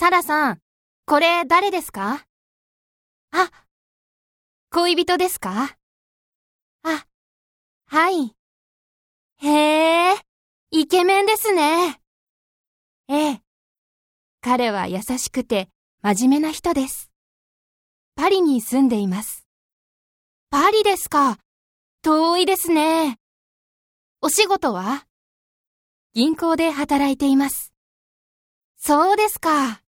サラさん、これ誰ですか？あ、恋人ですか？あ、はい。へえ、イケメンですね。ええ。彼は優しくて真面目な人です。パリに住んでいます。パリですか？遠いですね。お仕事は？銀行で働いています。そうですか。